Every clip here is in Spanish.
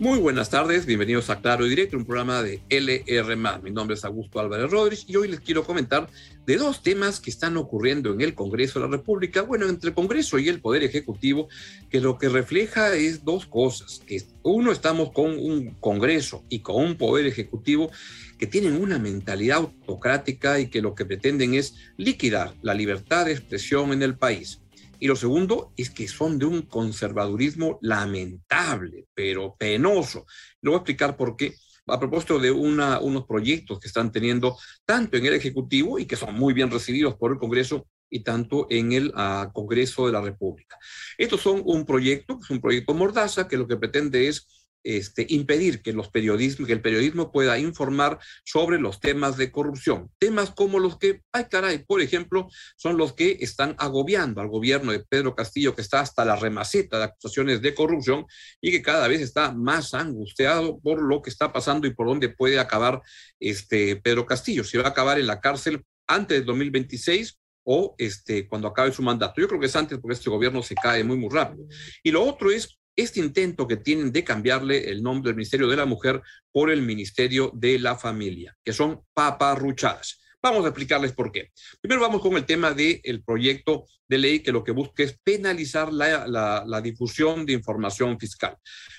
Muy buenas tardes, bienvenidos a Claro y Directo, un programa de LR. Mi nombre es Augusto Álvarez Rodríguez y hoy les quiero comentar de dos temas que están ocurriendo en el Congreso de la República, bueno, entre el Congreso y el Poder Ejecutivo, que lo que refleja es dos cosas. Uno, estamos con un Congreso y con un Poder Ejecutivo que tienen una mentalidad autocrática y que lo que pretenden es liquidar la libertad de expresión en el país. Y lo segundo es que son de un conservadurismo lamentable, pero penoso. Lo voy a explicar por qué. A propósito de unos proyectos que están teniendo tanto en el Ejecutivo y que son muy bien recibidos por el Congreso y tanto en el ah, Congreso de la República. Estos son un proyecto, es un proyecto Mordaza, que lo que pretende es este, impedir que, los que el periodismo pueda informar sobre los temas de corrupción. Temas como los que, ay caray, por ejemplo, son los que están agobiando al gobierno de Pedro Castillo, que está hasta la remaceta de acusaciones de corrupción y que cada vez está más angustiado por lo que está pasando y por dónde puede acabar este Pedro Castillo. Si va a acabar en la cárcel antes del 2026 o este, cuando acabe su mandato. Yo creo que es antes porque este gobierno se cae muy, muy rápido. Y lo otro es este intento que tienen de cambiarle el nombre del Ministerio de la Mujer por el Ministerio de la Familia, que son paparruchadas. Vamos a explicarles por qué. Primero vamos con el tema del proyecto de ley que lo que busca es penalizar la, la, difusión de información fiscal.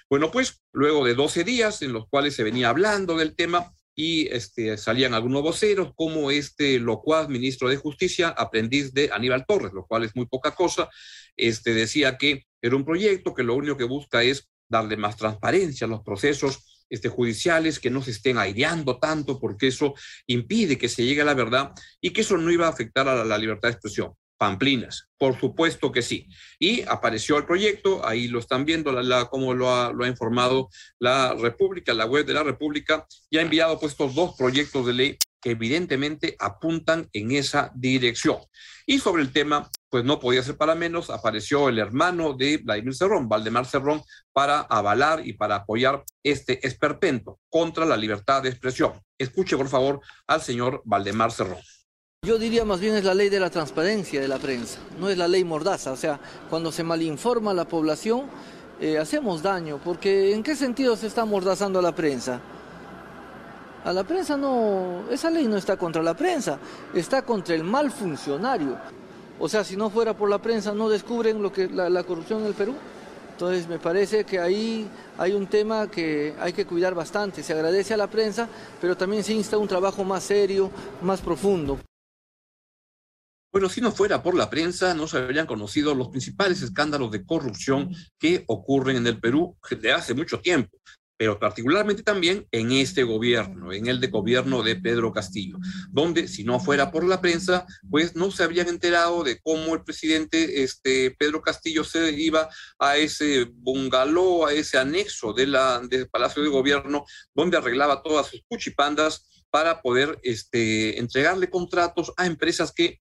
Bueno, pues luego de 12 días en los cuales se venía hablando del tema, y este, salían algunos voceros, como este locuaz ministro de Justicia, aprendiz de Aníbal Torres, lo cual es muy poca cosa, este, decía que era un proyecto que lo único que busca es darle más transparencia a los procesos este, judiciales, que no se estén aireando tanto, porque eso impide que se llegue a la verdad y que eso no iba a afectar a la libertad de expresión. Pamplinas, por supuesto que sí. Y apareció el proyecto, ahí lo están viendo, la, como lo ha, lo ha, informado la República, la web de la República, y ha enviado pues estos dos proyectos de ley que evidentemente apuntan en esa dirección. Y sobre el tema, pues no podía ser para menos, apareció el hermano de Vladimir Cerrón, Valdemar Cerrón, para avalar y para apoyar este esperpento contra la libertad de expresión. Escuche, por favor, al señor Valdemar Cerrón. Yo diría más bien es la ley de la transparencia de la prensa, no es la ley mordaza. O sea, cuando se malinforma a la población, eh, hacemos daño, porque ¿en qué sentido se está mordazando a la prensa? A la prensa no, esa ley no está contra la prensa, está contra el mal funcionario. O sea, si no fuera por la prensa, no descubren lo que la, la corrupción en el Perú. Entonces me parece que ahí hay un tema que hay que cuidar bastante. Se agradece a la prensa, pero también se insta un trabajo más serio, más profundo. Bueno, si no fuera por la prensa, no se habrían conocido los principales escándalos de corrupción que ocurren en el Perú desde hace mucho tiempo, pero particularmente también en este gobierno, en el de gobierno de Pedro Castillo, donde si no fuera por la prensa, pues no se habrían enterado de cómo el presidente este, Pedro Castillo se iba a ese bungalow, a ese anexo de del Palacio de Gobierno, donde arreglaba todas sus cuchipandas para poder este, entregarle contratos a empresas que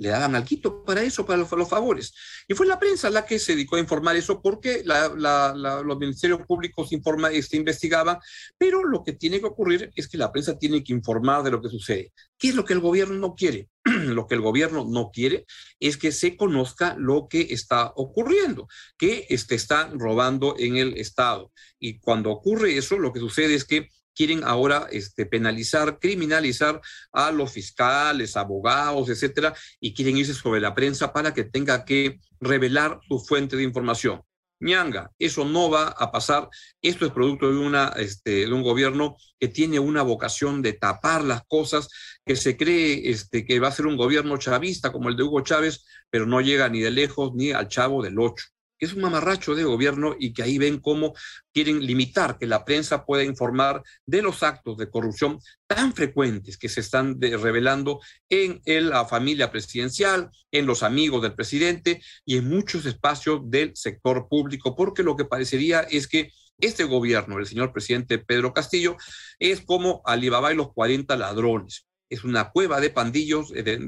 le daban alquito para eso, para los, favores. Y fue la prensa la que se dedicó a informar eso porque los ministerios públicos informa, este, investigaban, pero lo que tiene que ocurrir es que la prensa tiene que informar de lo que sucede. ¿Qué es lo que el gobierno no quiere? lo que el gobierno no quiere es que se conozca lo que está ocurriendo, que este, están robando en el Estado. Y cuando ocurre eso, lo que sucede es que quieren ahora este, penalizar, criminalizar a los fiscales, abogados, etcétera, y quieren irse sobre la prensa para que tenga que revelar su fuente de información. Ñanga, eso no va a pasar. Esto es producto de, una, este, de un gobierno que tiene una vocación de tapar las cosas, que se cree este, que va a ser un gobierno chavista como el de Hugo Chávez, pero no llega ni de lejos ni al chavo del ocho que es un mamarracho de gobierno y que ahí ven cómo quieren limitar que la prensa pueda informar de los actos de corrupción tan frecuentes que se están revelando en la familia presidencial, en los amigos del presidente y en muchos espacios del sector público, porque lo que parecería es que este gobierno, el señor presidente Pedro Castillo, es como Alibaba y los 40 ladrones es una cueva de pandillos, de,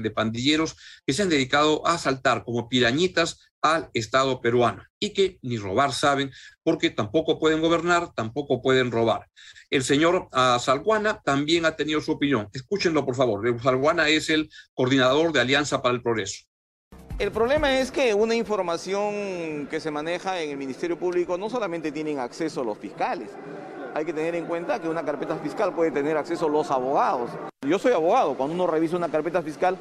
de, pandilleros que se han dedicado a asaltar como pirañitas al Estado peruano y que ni robar saben porque tampoco pueden gobernar, tampoco pueden robar. El señor uh, Salguana también ha tenido su opinión. Escúchenlo, por favor. Salguana es el coordinador de Alianza para el Progreso. El problema es que una información que se maneja en el Ministerio Público no solamente tienen acceso los fiscales. Hay que tener en cuenta que una carpeta fiscal puede tener acceso los abogados. Yo soy abogado, cuando uno revisa una carpeta fiscal,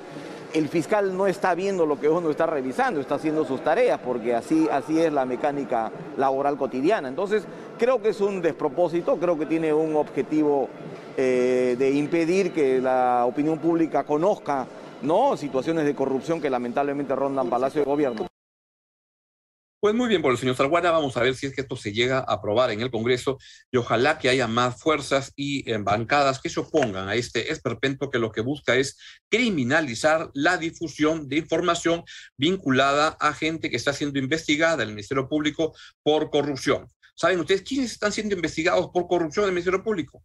el fiscal no está viendo lo que uno está revisando, está haciendo sus tareas, porque así, así es la mecánica laboral cotidiana. Entonces, creo que es un despropósito, creo que tiene un objetivo eh, de impedir que la opinión pública conozca ¿no? situaciones de corrupción que lamentablemente rondan Palacio de Gobierno. Pues muy bien por el señor Salguana, vamos a ver si es que esto se llega a aprobar en el Congreso y ojalá que haya más fuerzas y eh, bancadas que se opongan a este esperpento que lo que busca es criminalizar la difusión de información vinculada a gente que está siendo investigada el Ministerio Público por corrupción. ¿Saben ustedes quiénes están siendo investigados por corrupción en el Ministerio Público?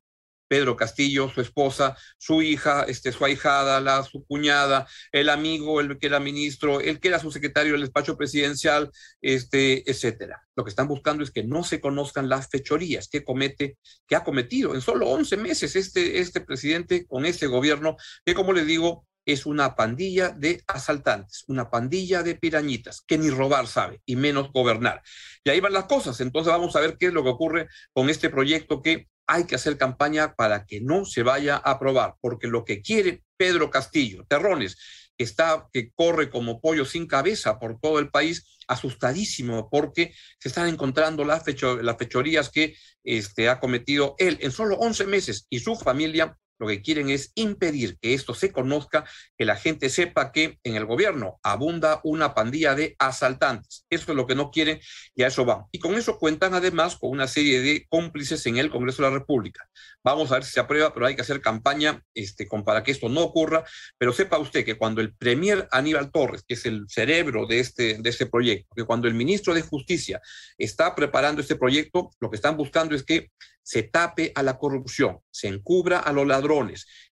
Pedro Castillo, su esposa, su hija, este, su ahijada, la, su cuñada, el amigo, el que era ministro, el que era su secretario del despacho presidencial, este, etcétera. Lo que están buscando es que no se conozcan las fechorías que comete, que ha cometido en solo 11 meses este, este presidente con este gobierno, que como les digo, es una pandilla de asaltantes, una pandilla de pirañitas, que ni robar sabe, y menos gobernar. Y ahí van las cosas. Entonces vamos a ver qué es lo que ocurre con este proyecto que hay que hacer campaña para que no se vaya a aprobar, porque lo que quiere Pedro Castillo, Terrones, que está, que corre como pollo sin cabeza por todo el país, asustadísimo porque se están encontrando las, las fechorías que este, ha cometido él en solo 11 meses y su familia lo que quieren es impedir que esto se conozca, que la gente sepa que en el gobierno abunda una pandilla de asaltantes. Eso es lo que no quieren y a eso van. Y con eso cuentan además con una serie de cómplices en el Congreso de la República. Vamos a ver si se aprueba, pero hay que hacer campaña este, para que esto no ocurra. Pero sepa usted que cuando el premier Aníbal Torres, que es el cerebro de este, de este proyecto, que cuando el ministro de Justicia está preparando este proyecto, lo que están buscando es que se tape a la corrupción, se encubra a los ladrones,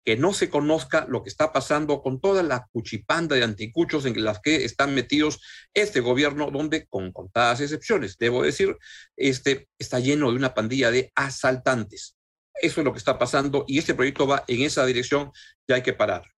que no se conozca lo que está pasando con toda la cuchipanda de anticuchos en las que están metidos este gobierno, donde, con contadas excepciones, debo decir, este, está lleno de una pandilla de asaltantes. Eso es lo que está pasando y este proyecto va en esa dirección y hay que parar.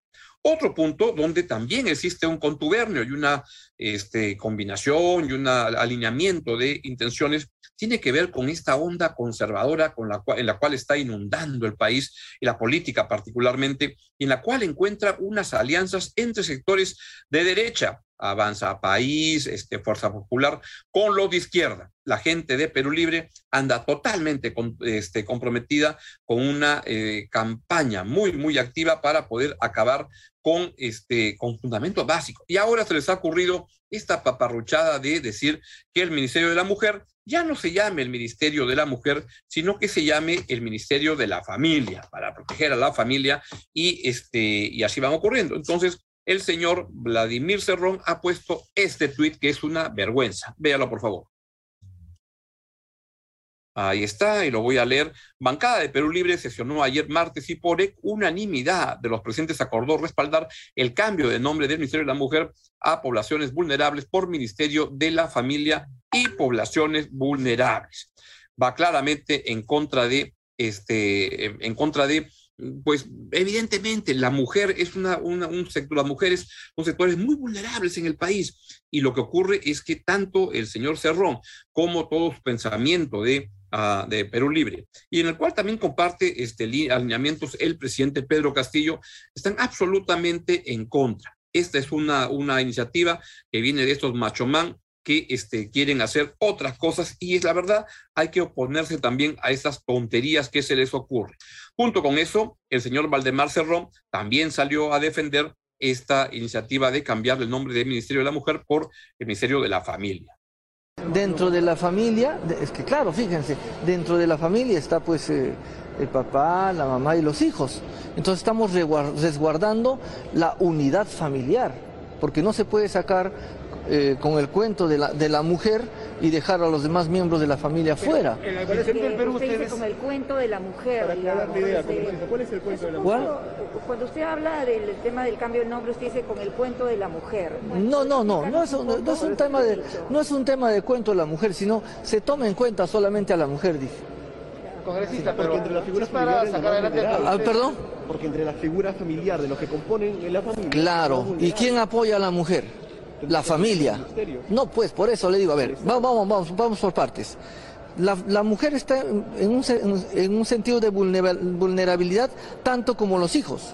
Otro punto donde también existe un contubernio y una este, combinación y un alineamiento de intenciones tiene que ver con esta onda conservadora con la cual, en la cual está inundando el país y la política particularmente, y en la cual encuentra unas alianzas entre sectores de derecha, Avanza País, este, Fuerza Popular, con los de izquierda. La gente de Perú Libre anda totalmente este, comprometida con una eh, campaña muy, muy activa para poder acabar con, este, con fundamentos básicos. Y ahora se les ha ocurrido esta paparruchada de decir que el Ministerio de la Mujer ya no se llame el Ministerio de la Mujer, sino que se llame el Ministerio de la Familia, para proteger a la familia y, este, y así van ocurriendo. Entonces, el señor Vladimir Cerrón ha puesto este tuit que es una vergüenza. Véalo, por favor. Ahí está, y lo voy a leer. Bancada de Perú Libre sesionó ayer martes y por unanimidad de los presentes acordó respaldar el cambio de nombre del Ministerio de la Mujer a poblaciones vulnerables por Ministerio de la Familia y poblaciones vulnerables. Va claramente en contra de este, en contra de pues evidentemente la mujer es una, un sector, las mujeres son sectores muy vulnerables en el país y lo que ocurre es que tanto el señor Cerrón como todo su pensamiento de de Perú Libre, y en el cual también comparte este, alineamientos el presidente Pedro Castillo, están absolutamente en contra. Esta es una, una iniciativa que viene de estos machomán que este, quieren hacer otras cosas y es la verdad, hay que oponerse también a esas tonterías que se les ocurre. Junto con eso, el señor Valdemar Cerrón también salió a defender esta iniciativa de cambiar el nombre del Ministerio de la Mujer por el Ministerio de la Familia. Dentro de la familia, es que claro, fíjense, dentro de la familia está pues eh, el papá, la mamá y los hijos. Entonces estamos resguardando la unidad familiar, porque no se puede sacar eh, con el cuento de la, de la mujer y dejar a los demás miembros de la familia fuera. En el del Perú usted dice con el cuento de la mujer. ¿cuál es el cuento de la mujer? Cuando usted habla del tema del cambio de nombre, usted dice con el cuento de la mujer. No, no, no, no es, un, no es un tema de no es un tema de cuento de la mujer, sino se toma en cuenta solamente a la mujer, dice. Congresista, pero entre las figuras para sacar adelante. Ah, perdón. Porque entre la figura familiar de los que componen la familia. Claro. ¿Y quién apoya a la mujer? La familia. No, pues, por eso le digo, a ver, vamos, vamos, vamos por partes. La, la, mujer está en un, en un sentido de vulnerabilidad tanto como los hijos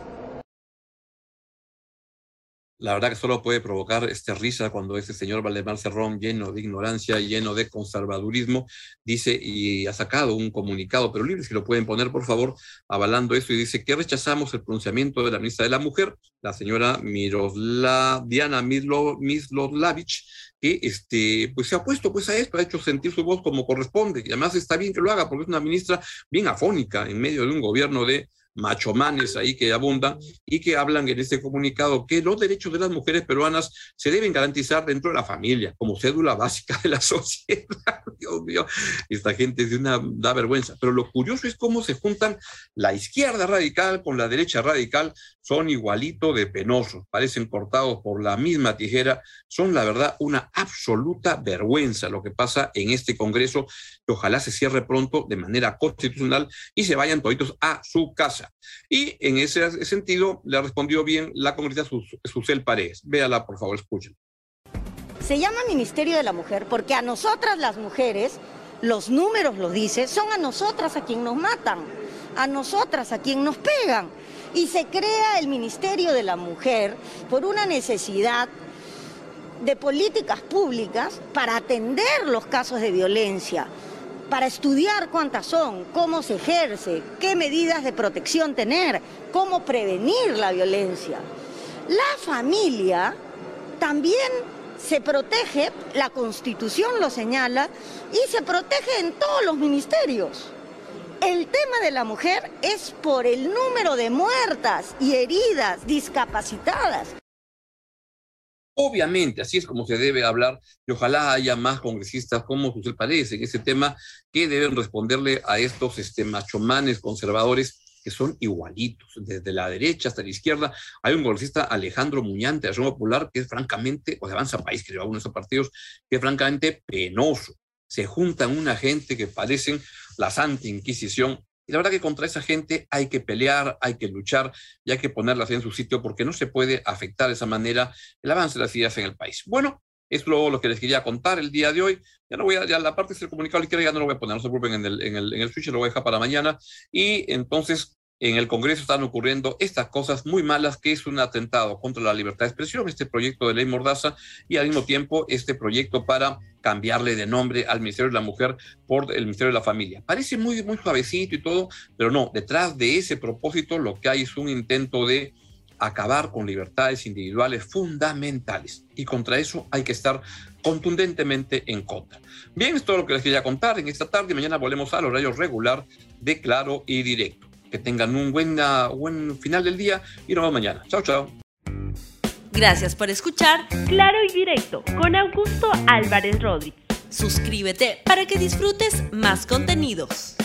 la verdad que solo puede provocar esta risa cuando ese señor Valdemar Cerrón, lleno de ignorancia, lleno de conservadurismo, dice y ha sacado un comunicado, pero libre, si lo pueden poner, por favor, avalando eso, y dice que rechazamos el pronunciamiento de la ministra de la Mujer, la señora Mirosla, Diana Mislovlavich, que este, pues se ha puesto pues a esto, ha hecho sentir su voz como corresponde, y además está bien que lo haga, porque es una ministra bien afónica en medio de un gobierno de machomanes ahí que abundan y que hablan en este comunicado que los derechos de las mujeres peruanas se deben garantizar dentro de la familia, como cédula básica de la sociedad. Dios mío, esta gente es una, da vergüenza. Pero lo curioso es cómo se juntan la izquierda radical con la derecha radical, son igualito de penosos, parecen cortados por la misma tijera, son la verdad una absoluta vergüenza lo que pasa en este Congreso, que ojalá se cierre pronto de manera constitucional y se vayan toditos a su casa. Y en ese sentido le respondió bien la congresista Susel Paredes. Véala, por favor, escuchen. Se llama Ministerio de la Mujer porque a nosotras las mujeres, los números lo dicen, son a nosotras a quien nos matan, a nosotras a quien nos pegan. Y se crea el Ministerio de la Mujer por una necesidad de políticas públicas para atender los casos de violencia para estudiar cuántas son, cómo se ejerce, qué medidas de protección tener, cómo prevenir la violencia. La familia también se protege, la constitución lo señala, y se protege en todos los ministerios. El tema de la mujer es por el número de muertas y heridas, discapacitadas. Obviamente, así es como se debe hablar y ojalá haya más congresistas como usted parece en ese tema que deben responderle a estos este, machomanes conservadores que son igualitos, desde la derecha hasta la izquierda. Hay un congresista, Alejandro Muñante, de Acción Popular, que es francamente, o de Avanza País, que lleva uno de esos partidos, que es francamente penoso. Se juntan una gente que parecen la Santa Inquisición y la verdad que contra esa gente hay que pelear, hay que luchar y hay que ponerlas en su sitio porque no se puede afectar de esa manera el avance de las ideas en el país. Bueno, es lo, lo que les quería contar el día de hoy. Ya no voy a, ya la parte del comunicado ya no lo voy a poner, no se preocupen en el, en el, en el switch, lo voy a dejar para mañana. Y entonces en el Congreso están ocurriendo estas cosas muy malas, que es un atentado contra la libertad de expresión, este proyecto de ley Mordaza, y al mismo tiempo este proyecto para cambiarle de nombre al Ministerio de la Mujer por el Ministerio de la Familia. Parece muy, muy suavecito y todo, pero no, detrás de ese propósito lo que hay es un intento de acabar con libertades individuales fundamentales. Y contra eso hay que estar contundentemente en contra. Bien, es todo lo que les quería contar en esta tarde. Mañana volvemos al horario regular de Claro y Directo. Que tengan un buen, buen final del día y nos vemos mañana. Chao, chao. Gracias por escuchar Claro y Directo con Augusto Álvarez Rodríguez. Suscríbete para que disfrutes más contenidos.